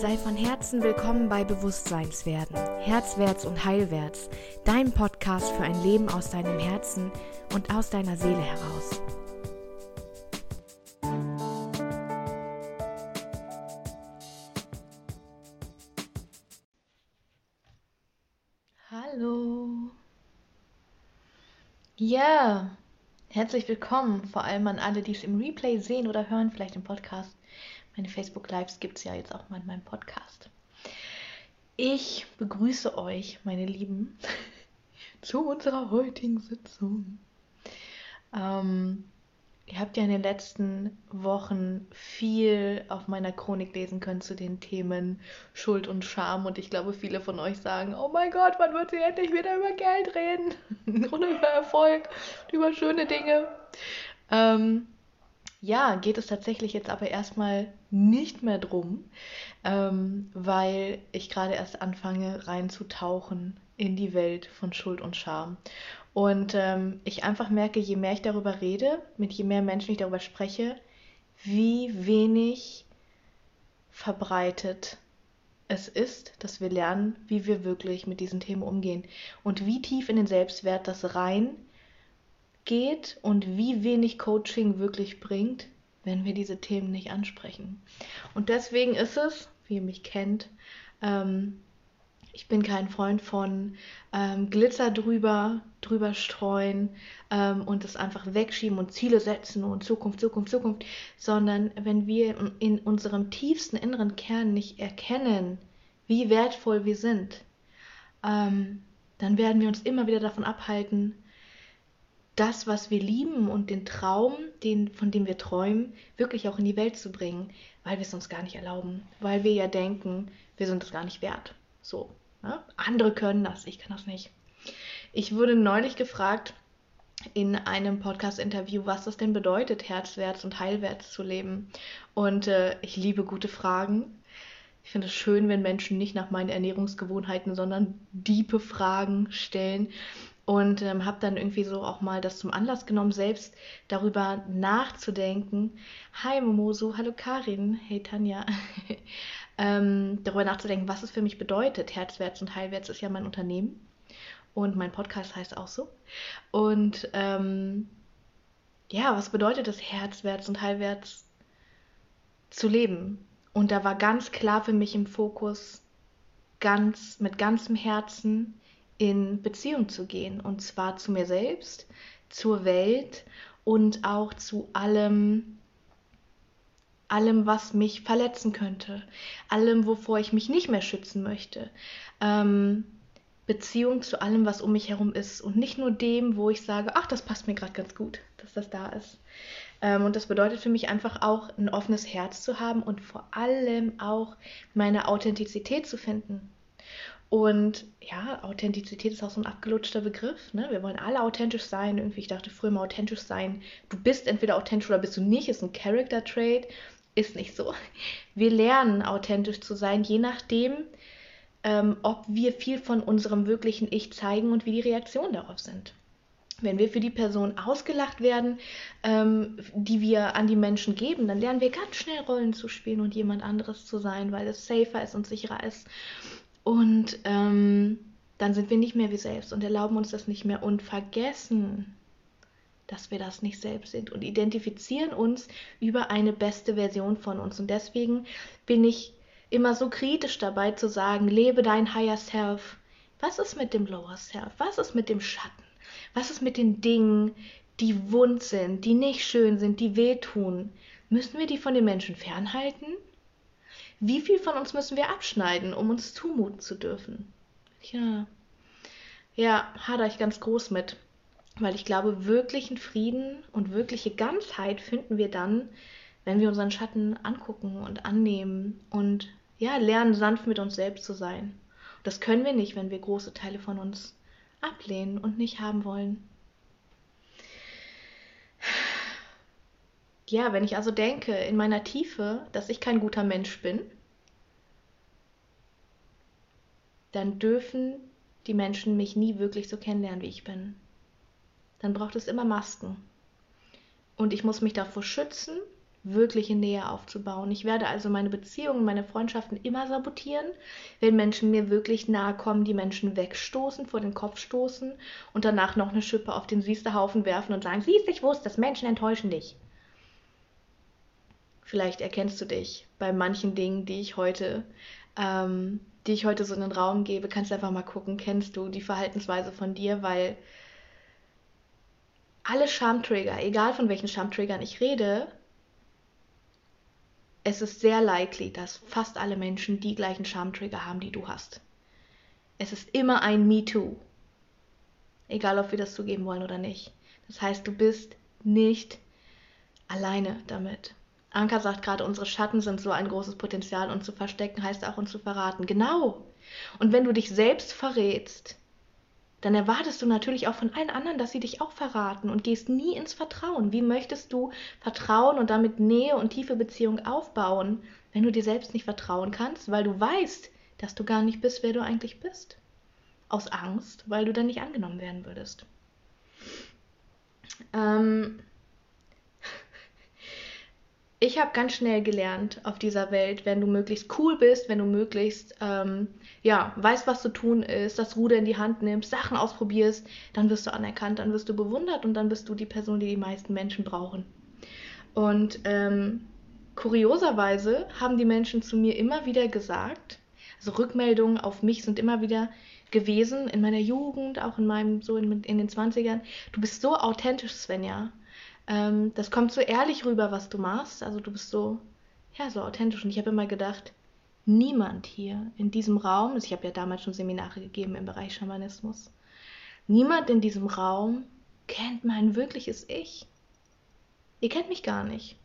Sei von Herzen willkommen bei Bewusstseinswerden, Herzwärts und Heilwärts, dein Podcast für ein Leben aus deinem Herzen und aus deiner Seele heraus. Hallo. Ja, herzlich willkommen, vor allem an alle, die es im Replay sehen oder hören, vielleicht im Podcast. Meine Facebook Lives gibt es ja jetzt auch mal in meinem Podcast. Ich begrüße euch, meine Lieben, zu unserer heutigen Sitzung. Ähm, ihr habt ja in den letzten Wochen viel auf meiner Chronik lesen können zu den Themen Schuld und Scham und ich glaube, viele von euch sagen, oh mein Gott, wann wird sie endlich wieder über Geld reden und über Erfolg, über schöne Dinge. Ähm, ja, geht es tatsächlich jetzt aber erstmal nicht mehr drum, ähm, weil ich gerade erst anfange reinzutauchen in die Welt von Schuld und Scham. Und ähm, ich einfach merke, je mehr ich darüber rede, mit je mehr Menschen ich darüber spreche, wie wenig verbreitet es ist, dass wir lernen, wie wir wirklich mit diesen Themen umgehen und wie tief in den Selbstwert das rein geht und wie wenig Coaching wirklich bringt, wenn wir diese Themen nicht ansprechen. Und deswegen ist es, wie ihr mich kennt, ähm, ich bin kein Freund von ähm, Glitzer drüber, drüber streuen ähm, und das einfach wegschieben und Ziele setzen und Zukunft, Zukunft, Zukunft, sondern wenn wir in unserem tiefsten inneren Kern nicht erkennen, wie wertvoll wir sind, ähm, dann werden wir uns immer wieder davon abhalten, das, was wir lieben und den Traum, den, von dem wir träumen, wirklich auch in die Welt zu bringen, weil wir es uns gar nicht erlauben, weil wir ja denken, wir sind es gar nicht wert. So. Ne? Andere können das, ich kann das nicht. Ich wurde neulich gefragt in einem Podcast-Interview, was das denn bedeutet, herzwärts und heilwärts zu leben. Und äh, ich liebe gute Fragen. Ich finde es schön, wenn Menschen nicht nach meinen Ernährungsgewohnheiten, sondern diepe Fragen stellen und ähm, habe dann irgendwie so auch mal das zum Anlass genommen, selbst darüber nachzudenken. Hi Momosu, hallo Karin, hey Tanja. ähm, darüber nachzudenken, was es für mich bedeutet. Herzwärts und Heilwärts ist ja mein Unternehmen und mein Podcast heißt auch so. Und ähm, ja, was bedeutet es, herzwärts und heilwärts zu leben? Und da war ganz klar für mich im Fokus, ganz mit ganzem Herzen in Beziehung zu gehen. Und zwar zu mir selbst, zur Welt und auch zu allem, allem, was mich verletzen könnte, allem, wovor ich mich nicht mehr schützen möchte. Ähm, Beziehung zu allem, was um mich herum ist und nicht nur dem, wo ich sage, ach, das passt mir gerade ganz gut, dass das da ist. Ähm, und das bedeutet für mich einfach auch ein offenes Herz zu haben und vor allem auch meine Authentizität zu finden. Und ja, Authentizität ist auch so ein abgelutschter Begriff. Ne? Wir wollen alle authentisch sein. Irgendwie, ich dachte früher mal authentisch sein. Du bist entweder authentisch oder bist du nicht. Ist ein Character Trait. Ist nicht so. Wir lernen authentisch zu sein, je nachdem, ähm, ob wir viel von unserem wirklichen Ich zeigen und wie die Reaktionen darauf sind. Wenn wir für die Person ausgelacht werden, ähm, die wir an die Menschen geben, dann lernen wir ganz schnell Rollen zu spielen und jemand anderes zu sein, weil es safer ist und sicherer ist. Und ähm, dann sind wir nicht mehr wir selbst und erlauben uns das nicht mehr und vergessen, dass wir das nicht selbst sind und identifizieren uns über eine beste Version von uns. Und deswegen bin ich immer so kritisch dabei zu sagen, lebe dein Higher Self. Was ist mit dem Lower Self? Was ist mit dem Schatten? Was ist mit den Dingen, die wund sind, die nicht schön sind, die wehtun? Müssen wir die von den Menschen fernhalten? Wie viel von uns müssen wir abschneiden, um uns zumuten zu dürfen? Ja, ja, hader ich ganz groß mit. Weil ich glaube, wirklichen Frieden und wirkliche Ganzheit finden wir dann, wenn wir unseren Schatten angucken und annehmen und ja, lernen, sanft mit uns selbst zu sein. Das können wir nicht, wenn wir große Teile von uns ablehnen und nicht haben wollen. Ja, wenn ich also denke in meiner Tiefe, dass ich kein guter Mensch bin, dann dürfen die Menschen mich nie wirklich so kennenlernen, wie ich bin. Dann braucht es immer Masken. Und ich muss mich davor schützen, wirkliche Nähe aufzubauen. Ich werde also meine Beziehungen, meine Freundschaften immer sabotieren, wenn Menschen mir wirklich nahe kommen, die Menschen wegstoßen, vor den Kopf stoßen und danach noch eine Schippe auf den Haufen werfen und sagen, siehst ich wusste, dass Menschen enttäuschen dich. Vielleicht erkennst du dich bei manchen Dingen, die ich heute, ähm, die ich heute so in den Raum gebe. Kannst du einfach mal gucken, kennst du die Verhaltensweise von dir, weil alle Schamtrigger, egal von welchen Schamtriggern ich rede, es ist sehr likely, dass fast alle Menschen die gleichen Schamtrigger haben, die du hast. Es ist immer ein Me Too. Egal, ob wir das zugeben wollen oder nicht. Das heißt, du bist nicht alleine damit. Anka sagt gerade, unsere Schatten sind so ein großes Potenzial und zu verstecken heißt auch uns zu verraten. Genau. Und wenn du dich selbst verrätst, dann erwartest du natürlich auch von allen anderen, dass sie dich auch verraten und gehst nie ins Vertrauen. Wie möchtest du Vertrauen und damit Nähe und tiefe Beziehung aufbauen, wenn du dir selbst nicht vertrauen kannst, weil du weißt, dass du gar nicht bist, wer du eigentlich bist? Aus Angst, weil du dann nicht angenommen werden würdest. Ähm, ich habe ganz schnell gelernt auf dieser Welt, wenn du möglichst cool bist, wenn du möglichst ähm, ja weißt, was zu tun ist, das Ruder in die Hand nimmst, Sachen ausprobierst, dann wirst du anerkannt, dann wirst du bewundert und dann bist du die Person, die die meisten Menschen brauchen. Und ähm, kurioserweise haben die Menschen zu mir immer wieder gesagt, also Rückmeldungen auf mich sind immer wieder gewesen in meiner Jugend, auch in meinem so in, in den 20ern. Du bist so authentisch, Svenja. Ähm, das kommt so ehrlich rüber, was du machst. Also du bist so, ja, so authentisch. Und ich habe immer gedacht, niemand hier in diesem Raum, also ich habe ja damals schon Seminare gegeben im Bereich Schamanismus, niemand in diesem Raum kennt mein wirkliches Ich. Ihr kennt mich gar nicht.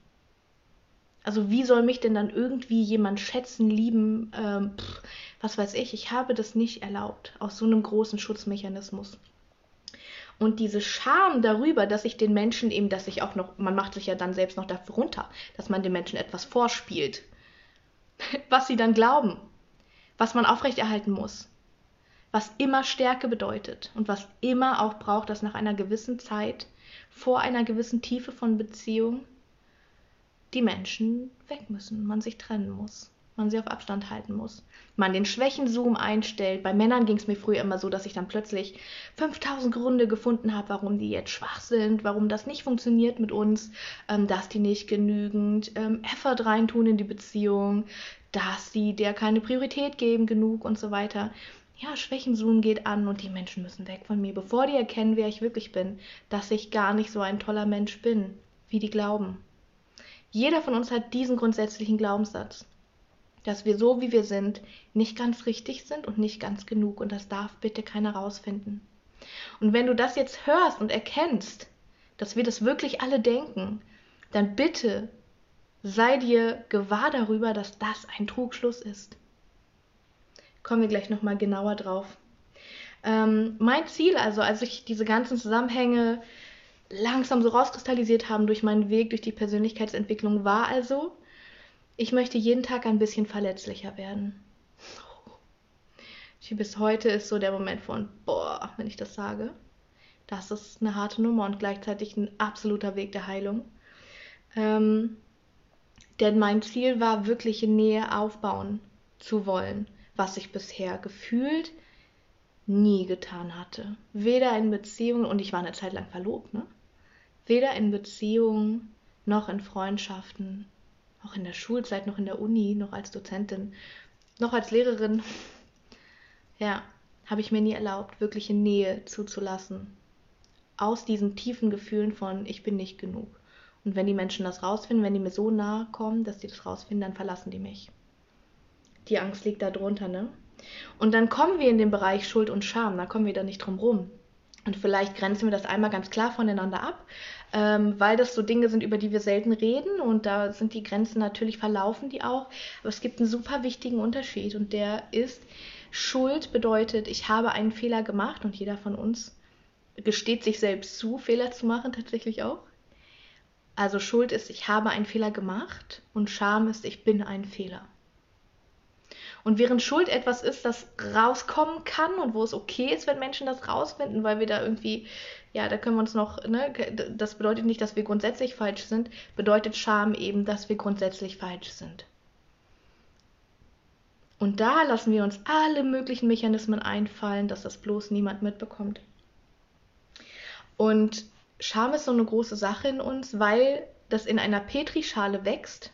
Also wie soll mich denn dann irgendwie jemand schätzen, lieben, ähm, pff, was weiß ich. Ich habe das nicht erlaubt, aus so einem großen Schutzmechanismus. Und diese Scham darüber, dass ich den Menschen eben, dass ich auch noch, man macht sich ja dann selbst noch dafür runter, dass man den Menschen etwas vorspielt, was sie dann glauben, was man aufrechterhalten muss, was immer Stärke bedeutet und was immer auch braucht, dass nach einer gewissen Zeit, vor einer gewissen Tiefe von Beziehung, die Menschen weg müssen, man sich trennen muss man sie auf Abstand halten muss. Man den Schwächenzoom einstellt. Bei Männern ging es mir früher immer so, dass ich dann plötzlich 5000 Gründe gefunden habe, warum die jetzt schwach sind, warum das nicht funktioniert mit uns, ähm, dass die nicht genügend ähm, Effort reintun in die Beziehung, dass die der keine Priorität geben genug und so weiter. Ja, Schwächenzoom geht an und die Menschen müssen weg von mir, bevor die erkennen, wer ich wirklich bin, dass ich gar nicht so ein toller Mensch bin, wie die glauben. Jeder von uns hat diesen grundsätzlichen Glaubenssatz dass wir so, wie wir sind, nicht ganz richtig sind und nicht ganz genug. Und das darf bitte keiner rausfinden. Und wenn du das jetzt hörst und erkennst, dass wir das wirklich alle denken, dann bitte sei dir gewahr darüber, dass das ein Trugschluss ist. Kommen wir gleich nochmal genauer drauf. Ähm, mein Ziel also, als ich diese ganzen Zusammenhänge langsam so rauskristallisiert haben durch meinen Weg, durch die Persönlichkeitsentwicklung, war also, ich möchte jeden Tag ein bisschen verletzlicher werden. Bis heute ist so der Moment von, boah, wenn ich das sage. Das ist eine harte Nummer und gleichzeitig ein absoluter Weg der Heilung. Ähm, denn mein Ziel war, wirkliche Nähe aufbauen zu wollen, was ich bisher gefühlt nie getan hatte. Weder in Beziehungen, und ich war eine Zeit lang verlobt, ne? Weder in Beziehungen noch in Freundschaften auch in der Schulzeit, noch in der Uni, noch als Dozentin, noch als Lehrerin, ja, habe ich mir nie erlaubt, wirkliche Nähe zuzulassen. Aus diesen tiefen Gefühlen von, ich bin nicht genug. Und wenn die Menschen das rausfinden, wenn die mir so nahe kommen, dass die das rausfinden, dann verlassen die mich. Die Angst liegt da drunter, ne? Und dann kommen wir in den Bereich Schuld und Scham, da kommen wir da nicht drum rum. Und vielleicht grenzen wir das einmal ganz klar voneinander ab, ähm, weil das so Dinge sind, über die wir selten reden und da sind die Grenzen natürlich verlaufen die auch. Aber es gibt einen super wichtigen Unterschied und der ist, Schuld bedeutet, ich habe einen Fehler gemacht und jeder von uns gesteht sich selbst zu, Fehler zu machen, tatsächlich auch. Also Schuld ist, ich habe einen Fehler gemacht und Scham ist, ich bin ein Fehler. Und während Schuld etwas ist, das rauskommen kann und wo es okay ist, wenn Menschen das rausfinden, weil wir da irgendwie, ja, da können wir uns noch, ne, das bedeutet nicht, dass wir grundsätzlich falsch sind, bedeutet Scham eben, dass wir grundsätzlich falsch sind. Und da lassen wir uns alle möglichen Mechanismen einfallen, dass das bloß niemand mitbekommt. Und Scham ist so eine große Sache in uns, weil das in einer Petrischale wächst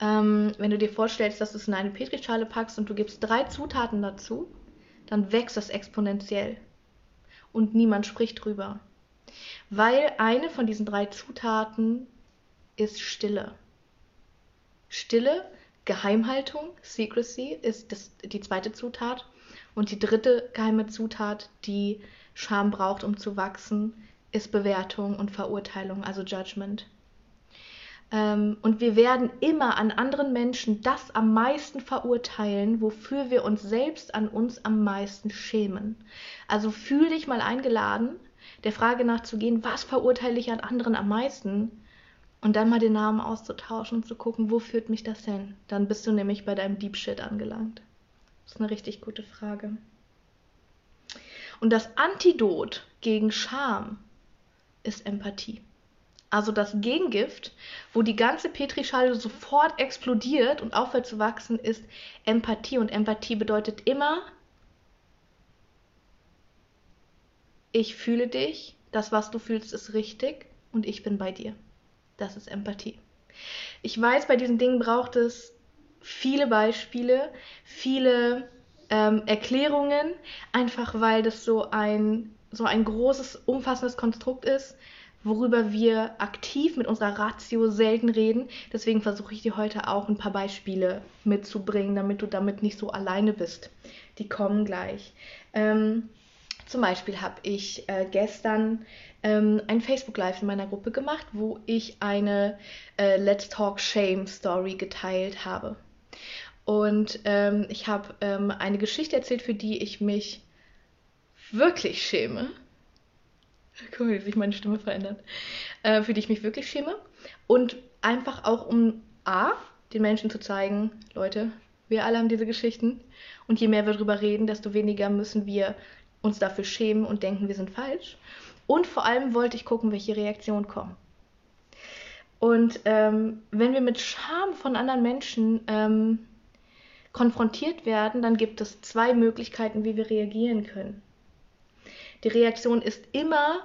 ähm, wenn du dir vorstellst, dass du es in eine Petrischale packst und du gibst drei Zutaten dazu, dann wächst das exponentiell. Und niemand spricht drüber. Weil eine von diesen drei Zutaten ist Stille. Stille, Geheimhaltung, Secrecy ist das, die zweite Zutat. Und die dritte geheime Zutat, die Scham braucht, um zu wachsen, ist Bewertung und Verurteilung, also Judgment. Ähm, und wir werden immer an anderen Menschen das am meisten verurteilen, wofür wir uns selbst an uns am meisten schämen. Also fühl dich mal eingeladen, der Frage nachzugehen, was verurteile ich an anderen am meisten? Und dann mal den Namen auszutauschen und zu gucken, wo führt mich das hin? Dann bist du nämlich bei deinem Deep Shit angelangt. Das ist eine richtig gute Frage. Und das Antidot gegen Scham ist Empathie. Also das Gegengift, wo die ganze Petrischale sofort explodiert und aufhört zu wachsen, ist Empathie. Und Empathie bedeutet immer, ich fühle dich, das, was du fühlst, ist richtig und ich bin bei dir. Das ist Empathie. Ich weiß, bei diesen Dingen braucht es viele Beispiele, viele ähm, Erklärungen, einfach weil das so ein, so ein großes, umfassendes Konstrukt ist worüber wir aktiv mit unserer Ratio selten reden. Deswegen versuche ich dir heute auch ein paar Beispiele mitzubringen, damit du damit nicht so alleine bist. Die kommen gleich. Ähm, zum Beispiel habe ich äh, gestern ähm, ein Facebook Live in meiner Gruppe gemacht, wo ich eine äh, Let's Talk Shame Story geteilt habe. Und ähm, ich habe ähm, eine Geschichte erzählt, für die ich mich wirklich schäme. Guck mal, wie sich meine Stimme verändert. Äh, für die ich mich wirklich schäme. Und einfach auch, um A, den Menschen zu zeigen, Leute, wir alle haben diese Geschichten. Und je mehr wir darüber reden, desto weniger müssen wir uns dafür schämen und denken, wir sind falsch. Und vor allem wollte ich gucken, welche Reaktionen kommen. Und ähm, wenn wir mit Scham von anderen Menschen ähm, konfrontiert werden, dann gibt es zwei Möglichkeiten, wie wir reagieren können. Die Reaktion ist immer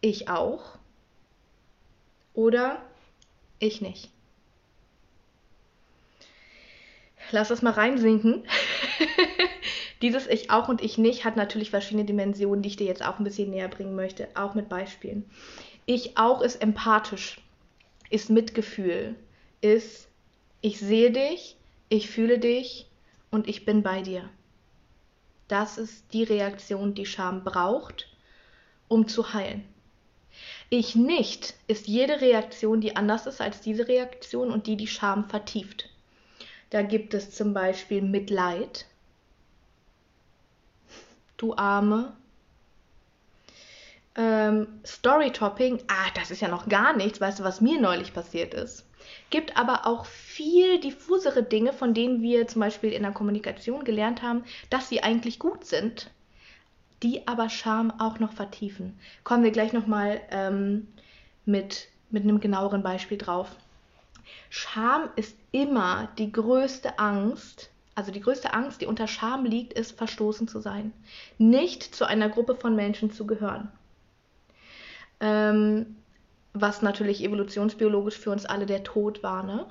ich auch oder ich nicht. Lass das mal reinsinken. Dieses Ich auch und ich nicht hat natürlich verschiedene Dimensionen, die ich dir jetzt auch ein bisschen näher bringen möchte, auch mit Beispielen. Ich auch ist empathisch, ist Mitgefühl, ist ich sehe dich, ich fühle dich und ich bin bei dir. Das ist die Reaktion, die Scham braucht, um zu heilen. Ich nicht ist jede Reaktion, die anders ist als diese Reaktion und die die Scham vertieft. Da gibt es zum Beispiel Mitleid. Du Arme. Ähm, Storytopping. Ah, das ist ja noch gar nichts. Weißt du, was mir neulich passiert ist? Gibt aber auch viel diffusere Dinge, von denen wir zum Beispiel in der Kommunikation gelernt haben, dass sie eigentlich gut sind, die aber Scham auch noch vertiefen. Kommen wir gleich nochmal ähm, mit, mit einem genaueren Beispiel drauf. Scham ist immer die größte Angst, also die größte Angst, die unter Scham liegt, ist verstoßen zu sein, nicht zu einer Gruppe von Menschen zu gehören. Ähm, was natürlich evolutionsbiologisch für uns alle der Tod war, ne?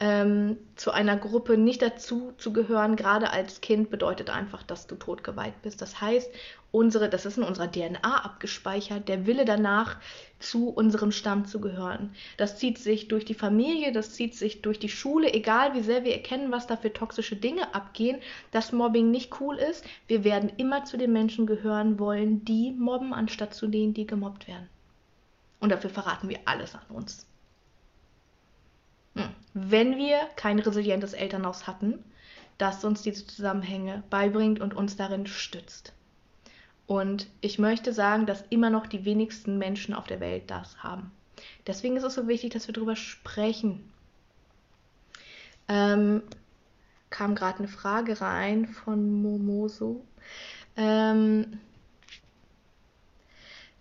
Ähm, zu einer Gruppe nicht dazu zu gehören, gerade als Kind, bedeutet einfach, dass du totgeweiht bist. Das heißt, unsere, das ist in unserer DNA abgespeichert, der Wille danach, zu unserem Stamm zu gehören. Das zieht sich durch die Familie, das zieht sich durch die Schule, egal wie sehr wir erkennen, was da für toxische Dinge abgehen, dass Mobbing nicht cool ist. Wir werden immer zu den Menschen gehören wollen, die mobben, anstatt zu denen, die gemobbt werden. Und dafür verraten wir alles an uns. Hm. Wenn wir kein resilientes Elternhaus hatten, das uns diese Zusammenhänge beibringt und uns darin stützt. Und ich möchte sagen, dass immer noch die wenigsten Menschen auf der Welt das haben. Deswegen ist es so wichtig, dass wir darüber sprechen. Ähm, kam gerade eine Frage rein von Momoso. Ähm,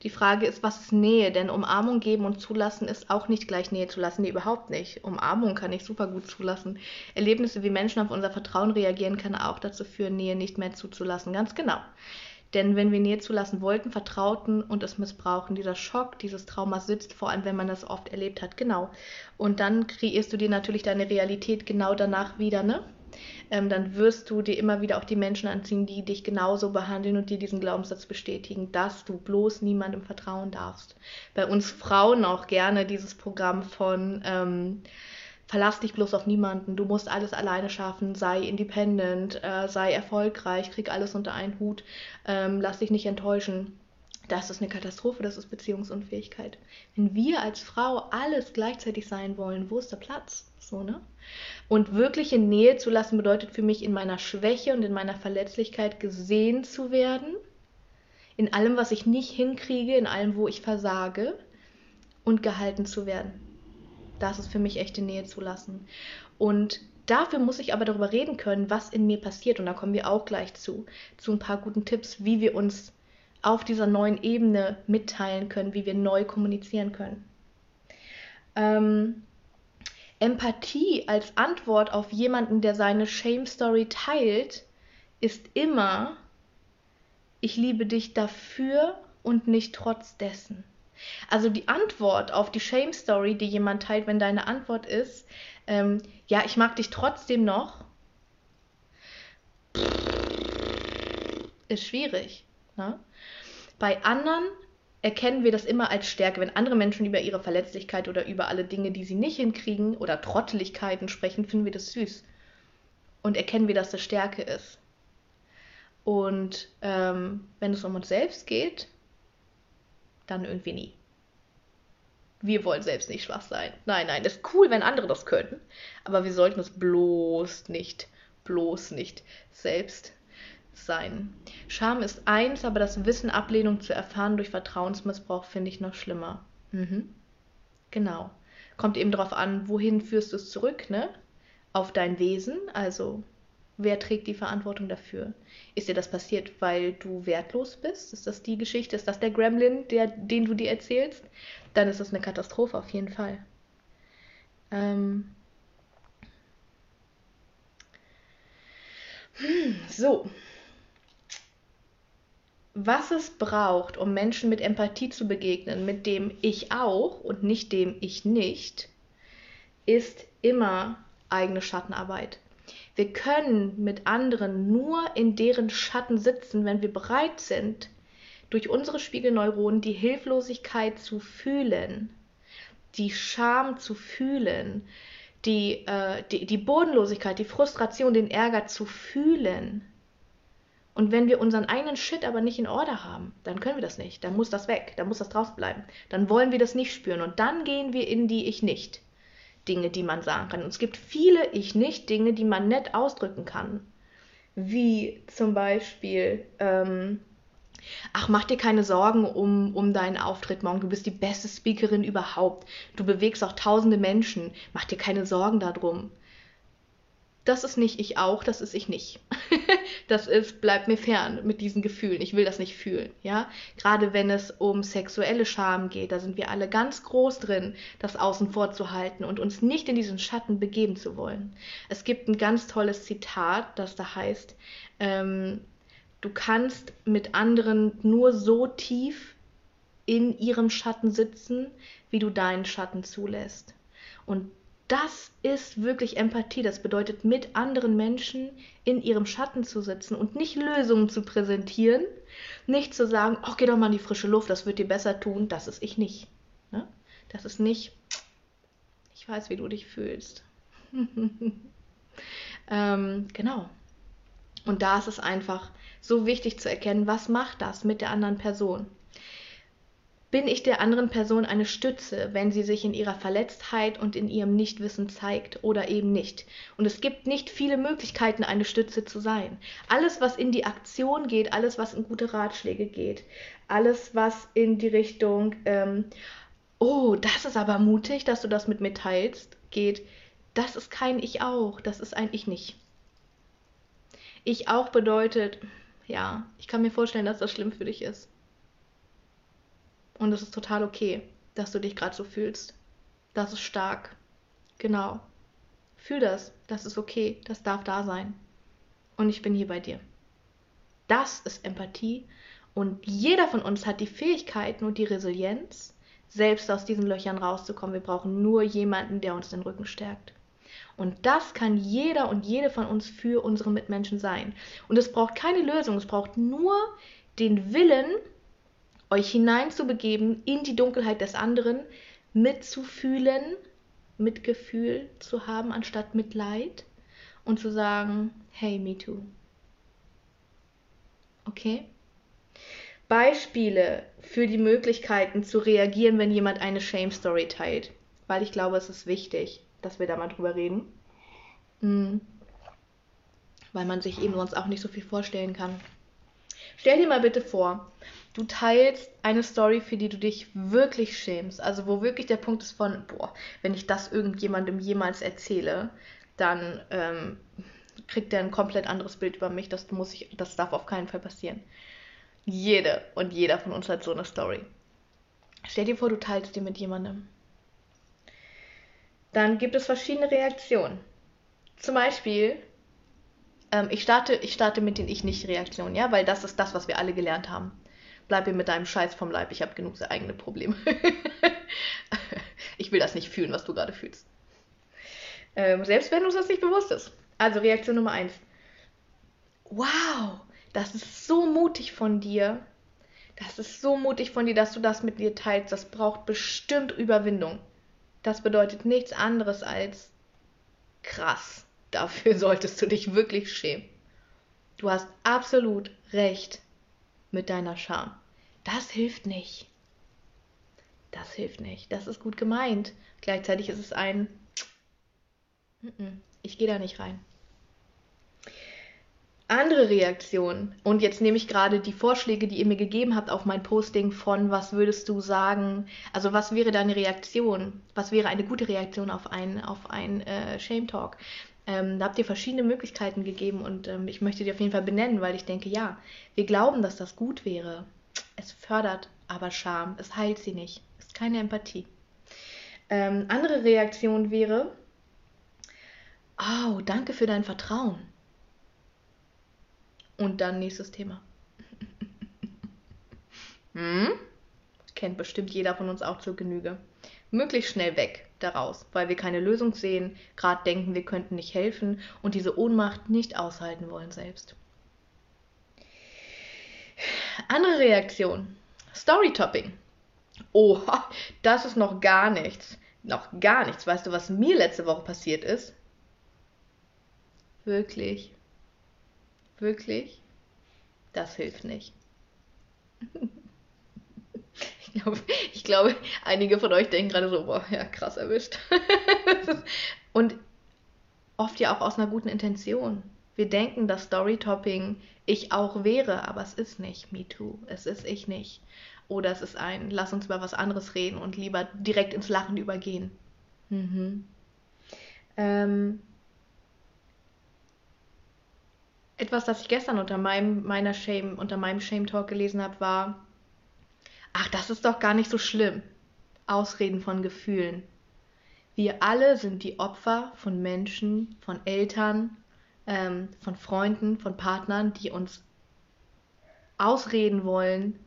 die Frage ist, was ist Nähe? Denn Umarmung geben und zulassen ist auch nicht gleich Nähe zu lassen. Nee, überhaupt nicht. Umarmung kann ich super gut zulassen. Erlebnisse, wie Menschen auf unser Vertrauen reagieren, kann auch dazu führen, Nähe nicht mehr zuzulassen. Ganz genau. Denn wenn wir Nähe zulassen wollten, vertrauten und es missbrauchen, dieser Schock, dieses Trauma sitzt, vor allem wenn man das oft erlebt hat, genau. Und dann kreierst du dir natürlich deine Realität genau danach wieder, ne? Ähm, dann wirst du dir immer wieder auch die Menschen anziehen, die dich genauso behandeln und dir diesen Glaubenssatz bestätigen, dass du bloß niemandem vertrauen darfst. Bei uns Frauen auch gerne dieses Programm von ähm, verlass dich bloß auf niemanden, du musst alles alleine schaffen, sei independent, äh, sei erfolgreich, krieg alles unter einen Hut, ähm, lass dich nicht enttäuschen. Das ist eine Katastrophe, das ist Beziehungsunfähigkeit. Wenn wir als Frau alles gleichzeitig sein wollen, wo ist der Platz? So, ne? Und wirkliche Nähe zu lassen bedeutet für mich, in meiner Schwäche und in meiner Verletzlichkeit gesehen zu werden, in allem, was ich nicht hinkriege, in allem, wo ich versage und gehalten zu werden. Das ist für mich echte Nähe zu lassen. Und dafür muss ich aber darüber reden können, was in mir passiert. Und da kommen wir auch gleich zu, zu ein paar guten Tipps, wie wir uns auf dieser neuen Ebene mitteilen können, wie wir neu kommunizieren können. Ähm, Empathie als Antwort auf jemanden, der seine Shame Story teilt, ist immer, ich liebe dich dafür und nicht trotz dessen. Also die Antwort auf die Shame Story, die jemand teilt, wenn deine Antwort ist, ähm, ja, ich mag dich trotzdem noch, ist schwierig. Ne? Bei anderen erkennen wir das immer als Stärke. Wenn andere Menschen über ihre Verletzlichkeit oder über alle Dinge, die sie nicht hinkriegen oder Trotteligkeiten sprechen, finden wir das süß. Und erkennen wir, dass das Stärke ist. Und ähm, wenn es um uns selbst geht, dann irgendwie nie. Wir wollen selbst nicht schwach sein. Nein, nein, das ist cool, wenn andere das könnten. Aber wir sollten es bloß nicht, bloß nicht selbst sein. Scham ist eins, aber das Wissen, Ablehnung zu erfahren durch Vertrauensmissbrauch, finde ich noch schlimmer. Mhm. Genau. Kommt eben darauf an, wohin führst du es zurück, ne? Auf dein Wesen, also wer trägt die Verantwortung dafür? Ist dir das passiert, weil du wertlos bist? Ist das die Geschichte? Ist das der Gremlin, der, den du dir erzählst? Dann ist das eine Katastrophe auf jeden Fall. Ähm. Hm, so, was es braucht, um Menschen mit Empathie zu begegnen, mit dem ich auch und nicht dem ich nicht, ist immer eigene Schattenarbeit. Wir können mit anderen nur in deren Schatten sitzen, wenn wir bereit sind, durch unsere Spiegelneuronen die Hilflosigkeit zu fühlen, die Scham zu fühlen, die, äh, die, die Bodenlosigkeit, die Frustration, den Ärger zu fühlen und wenn wir unseren eigenen Shit aber nicht in Order haben, dann können wir das nicht. Dann muss das weg. Dann muss das draußen bleiben. Dann wollen wir das nicht spüren. Und dann gehen wir in die Ich nicht. Dinge, die man sagen kann. Und es gibt viele Ich nicht Dinge, die man nett ausdrücken kann. Wie zum Beispiel, ähm, ach, mach dir keine Sorgen um, um deinen Auftritt morgen. Du bist die beste Speakerin überhaupt. Du bewegst auch tausende Menschen. Mach dir keine Sorgen darum das ist nicht ich auch, das ist ich nicht. das ist, bleibt mir fern mit diesen Gefühlen. Ich will das nicht fühlen, ja. Gerade wenn es um sexuelle Scham geht, da sind wir alle ganz groß drin, das außen vor zu halten und uns nicht in diesen Schatten begeben zu wollen. Es gibt ein ganz tolles Zitat, das da heißt, ähm, du kannst mit anderen nur so tief in ihrem Schatten sitzen, wie du deinen Schatten zulässt. Und das ist wirklich Empathie. Das bedeutet, mit anderen Menschen in ihrem Schatten zu sitzen und nicht Lösungen zu präsentieren, nicht zu sagen, ach, geh doch mal in die frische Luft, das wird dir besser tun. Das ist ich nicht. Ne? Das ist nicht, ich weiß, wie du dich fühlst. ähm, genau. Und da ist es einfach so wichtig zu erkennen, was macht das mit der anderen Person bin ich der anderen Person eine Stütze, wenn sie sich in ihrer Verletztheit und in ihrem Nichtwissen zeigt oder eben nicht. Und es gibt nicht viele Möglichkeiten, eine Stütze zu sein. Alles, was in die Aktion geht, alles, was in gute Ratschläge geht, alles, was in die Richtung, ähm, oh, das ist aber mutig, dass du das mit mir teilst, geht, das ist kein Ich auch, das ist ein Ich nicht. Ich auch bedeutet, ja, ich kann mir vorstellen, dass das schlimm für dich ist. Und es ist total okay, dass du dich gerade so fühlst. Das ist stark. Genau. Fühl das. Das ist okay. Das darf da sein. Und ich bin hier bei dir. Das ist Empathie. Und jeder von uns hat die Fähigkeiten und die Resilienz, selbst aus diesen Löchern rauszukommen. Wir brauchen nur jemanden, der uns den Rücken stärkt. Und das kann jeder und jede von uns für unsere Mitmenschen sein. Und es braucht keine Lösung, es braucht nur den Willen, euch hineinzubegeben in die Dunkelheit des anderen, mitzufühlen, Mitgefühl zu haben anstatt Mitleid und zu sagen, hey, me too. Okay? Beispiele für die Möglichkeiten zu reagieren, wenn jemand eine Shame Story teilt, weil ich glaube, es ist wichtig dass wir da mal drüber reden. Mhm. Weil man sich eben sonst auch nicht so viel vorstellen kann. Stell dir mal bitte vor, du teilst eine Story, für die du dich wirklich schämst. Also wo wirklich der Punkt ist von, boah, wenn ich das irgendjemandem jemals erzähle, dann ähm, kriegt er ein komplett anderes Bild über mich. Das, muss ich, das darf auf keinen Fall passieren. Jede und jeder von uns hat so eine Story. Stell dir vor, du teilst die mit jemandem dann gibt es verschiedene Reaktionen. Zum Beispiel, ähm, ich, starte, ich starte mit den Ich-Nicht-Reaktionen, ja, weil das ist das, was wir alle gelernt haben. Bleib mir mit deinem Scheiß vom Leib, ich habe genug eigene Probleme. ich will das nicht fühlen, was du gerade fühlst. Ähm, selbst wenn uns das nicht bewusst ist. Also Reaktion Nummer 1. Wow, das ist so mutig von dir. Das ist so mutig von dir, dass du das mit dir teilst. Das braucht bestimmt Überwindung. Das bedeutet nichts anderes als krass. Dafür solltest du dich wirklich schämen. Du hast absolut recht mit deiner Scham. Das hilft nicht. Das hilft nicht. Das ist gut gemeint. Gleichzeitig ist es ein, ich gehe da nicht rein andere Reaktionen. Und jetzt nehme ich gerade die Vorschläge, die ihr mir gegeben habt auf mein Posting von, was würdest du sagen, also was wäre deine Reaktion? Was wäre eine gute Reaktion auf ein, auf ein äh, Shame Talk? Ähm, da habt ihr verschiedene Möglichkeiten gegeben und ähm, ich möchte die auf jeden Fall benennen, weil ich denke, ja, wir glauben, dass das gut wäre. Es fördert aber Scham, es heilt sie nicht, es ist keine Empathie. Ähm, andere Reaktion wäre, oh, danke für dein Vertrauen. Und dann nächstes Thema. hm? Kennt bestimmt jeder von uns auch zur Genüge. Möglichst schnell weg daraus, weil wir keine Lösung sehen, gerade denken, wir könnten nicht helfen und diese Ohnmacht nicht aushalten wollen selbst. Andere Reaktion. Storytopping. Oh, das ist noch gar nichts. Noch gar nichts. Weißt du, was mir letzte Woche passiert ist? Wirklich. Wirklich? Das hilft nicht. Ich glaube, einige von euch denken gerade so, boah, ja, krass erwischt. Und oft ja auch aus einer guten Intention. Wir denken, dass Storytopping ich auch wäre, aber es ist nicht Me Too. Es ist ich nicht. Oder es ist ein, lass uns über was anderes reden und lieber direkt ins Lachen übergehen. Mhm. Ähm, etwas, das ich gestern unter meinem, meiner Shame, unter meinem Shame Talk gelesen habe, war, ach, das ist doch gar nicht so schlimm. Ausreden von Gefühlen. Wir alle sind die Opfer von Menschen, von Eltern, ähm, von Freunden, von Partnern, die uns ausreden wollen,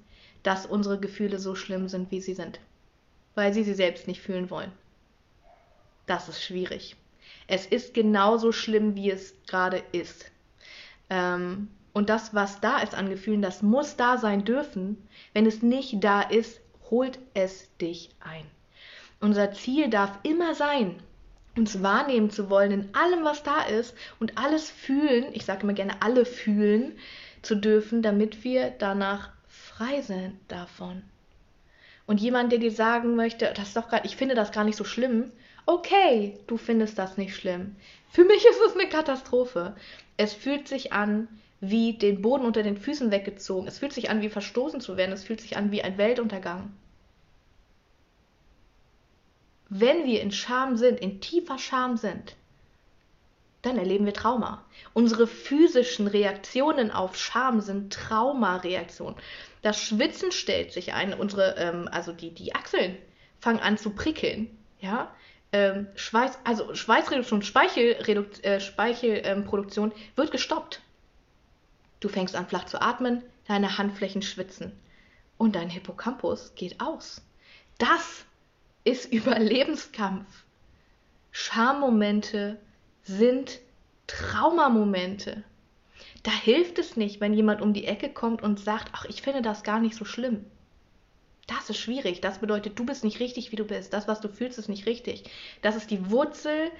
dass unsere Gefühle so schlimm sind, wie sie sind, weil sie sie selbst nicht fühlen wollen. Das ist schwierig. Es ist genauso schlimm, wie es gerade ist. Ähm, und das, was da ist an Gefühlen, das muss da sein dürfen. Wenn es nicht da ist, holt es dich ein. Unser Ziel darf immer sein, uns wahrnehmen zu wollen in allem, was da ist und alles fühlen, ich sage immer gerne alle fühlen zu dürfen, damit wir danach frei sind davon. Und jemand, der dir sagen möchte, das ist doch grad, ich finde das gar nicht so schlimm, okay, du findest das nicht schlimm. Für mich ist es eine Katastrophe. Es fühlt sich an wie den Boden unter den Füßen weggezogen. Es fühlt sich an wie verstoßen zu werden. Es fühlt sich an wie ein Weltuntergang. Wenn wir in Scham sind, in tiefer Scham sind, dann erleben wir Trauma. Unsere physischen Reaktionen auf Scham sind Traumareaktionen. Das Schwitzen stellt sich ein, unsere, ähm, also die, die Achseln fangen an zu prickeln, ja. Ähm, Schweiß, also Schweißreduktion, Speichelredukt, äh, Speichelproduktion wird gestoppt. Du fängst an flach zu atmen, deine Handflächen schwitzen und dein Hippocampus geht aus. Das ist Überlebenskampf. Schammomente sind Traumamomente. Da hilft es nicht, wenn jemand um die Ecke kommt und sagt, ach, ich finde das gar nicht so schlimm. Das ist schwierig. Das bedeutet, du bist nicht richtig, wie du bist. Das, was du fühlst, ist nicht richtig. Das ist die Wurzel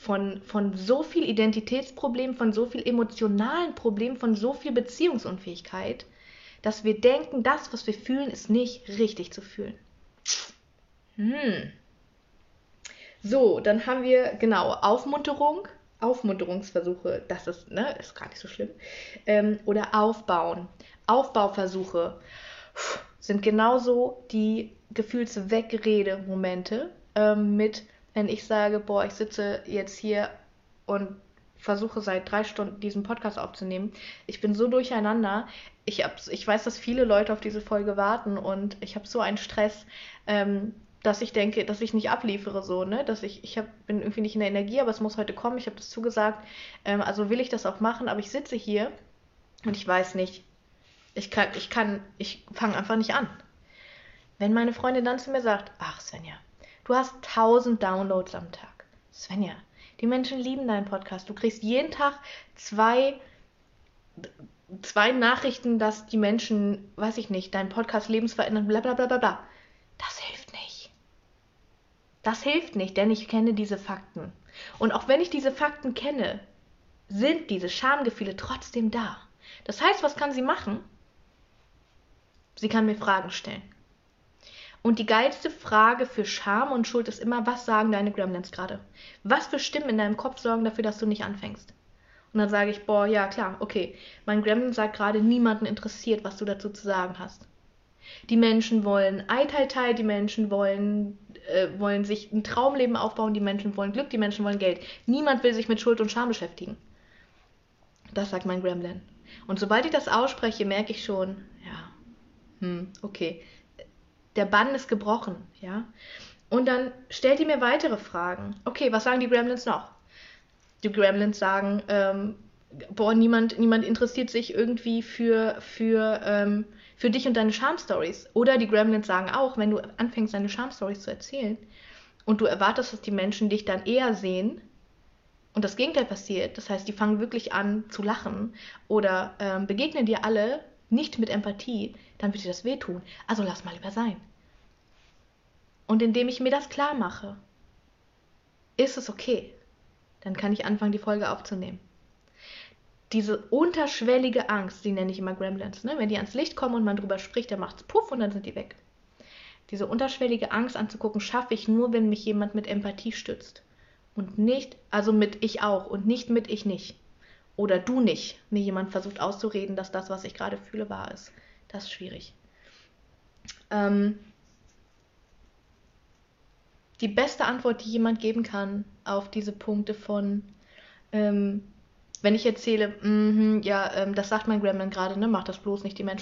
von, von so viel Identitätsproblemen, von so viel emotionalen Problemen, von so viel Beziehungsunfähigkeit, dass wir denken, das, was wir fühlen, ist nicht richtig zu fühlen. Hm. So, dann haben wir genau Aufmunterung, Aufmunterungsversuche, das ist, ne, ist gar nicht so schlimm. Ähm, oder Aufbauen. Aufbauversuche sind genauso die Gefühlswegrede-Momente ähm, mit, wenn ich sage, boah, ich sitze jetzt hier und versuche seit drei Stunden diesen Podcast aufzunehmen. Ich bin so durcheinander. Ich, hab, ich weiß, dass viele Leute auf diese Folge warten und ich habe so einen Stress. Ähm, dass ich denke, dass ich nicht abliefere so, ne? Dass ich, ich hab, bin irgendwie nicht in der Energie, aber es muss heute kommen, ich habe das zugesagt. Ähm, also will ich das auch machen, aber ich sitze hier und ich weiß nicht, ich kann, ich kann, ich fange einfach nicht an. Wenn meine Freundin dann zu mir sagt, ach Svenja, du hast 1000 Downloads am Tag. Svenja, die Menschen lieben deinen Podcast. Du kriegst jeden Tag zwei, zwei Nachrichten, dass die Menschen, weiß ich nicht, deinen Podcast lebensverändern, bla bla bla bla bla. Das hilft nicht. Das hilft nicht, denn ich kenne diese Fakten. Und auch wenn ich diese Fakten kenne, sind diese Schamgefühle trotzdem da. Das heißt, was kann sie machen? Sie kann mir Fragen stellen. Und die geilste Frage für Scham und Schuld ist immer, was sagen deine Gremlins gerade? Was für Stimmen in deinem Kopf sorgen dafür, dass du nicht anfängst? Und dann sage ich, boah, ja klar, okay. Mein Gremlin sagt gerade, niemanden interessiert, was du dazu zu sagen hast. Die Menschen wollen Eitelkeit, die Menschen wollen, äh, wollen sich ein Traumleben aufbauen, die Menschen wollen Glück, die Menschen wollen Geld. Niemand will sich mit Schuld und Scham beschäftigen. Das sagt mein Gremlin. Und sobald ich das ausspreche, merke ich schon, ja, hm, okay, der Bann ist gebrochen, ja. Und dann stellt ihr mir weitere Fragen. Okay, was sagen die Gremlins noch? Die Gremlins sagen, ähm, boah, niemand, niemand interessiert sich irgendwie für, für, ähm, für dich und deine Charm-Stories. Oder die Gremlins sagen auch, wenn du anfängst, deine Charm-Stories zu erzählen und du erwartest, dass die Menschen dich dann eher sehen und das Gegenteil passiert, das heißt, die fangen wirklich an zu lachen oder ähm, begegnen dir alle nicht mit Empathie, dann wird dir das wehtun. Also lass mal lieber sein. Und indem ich mir das klar mache, ist es okay. Dann kann ich anfangen, die Folge aufzunehmen diese unterschwellige Angst, die nenne ich immer Gremlins, ne? wenn die ans Licht kommen und man drüber spricht, dann macht es puff und dann sind die weg. Diese unterschwellige Angst anzugucken, schaffe ich nur, wenn mich jemand mit Empathie stützt. Und nicht, also mit ich auch und nicht mit ich nicht. Oder du nicht. Mir jemand versucht auszureden, dass das, was ich gerade fühle, wahr ist. Das ist schwierig. Ähm, die beste Antwort, die jemand geben kann auf diese Punkte von ähm, wenn ich erzähle, mm ja, ähm, das sagt mein Gremlin gerade, ne, mach das bloß nicht, die Menschen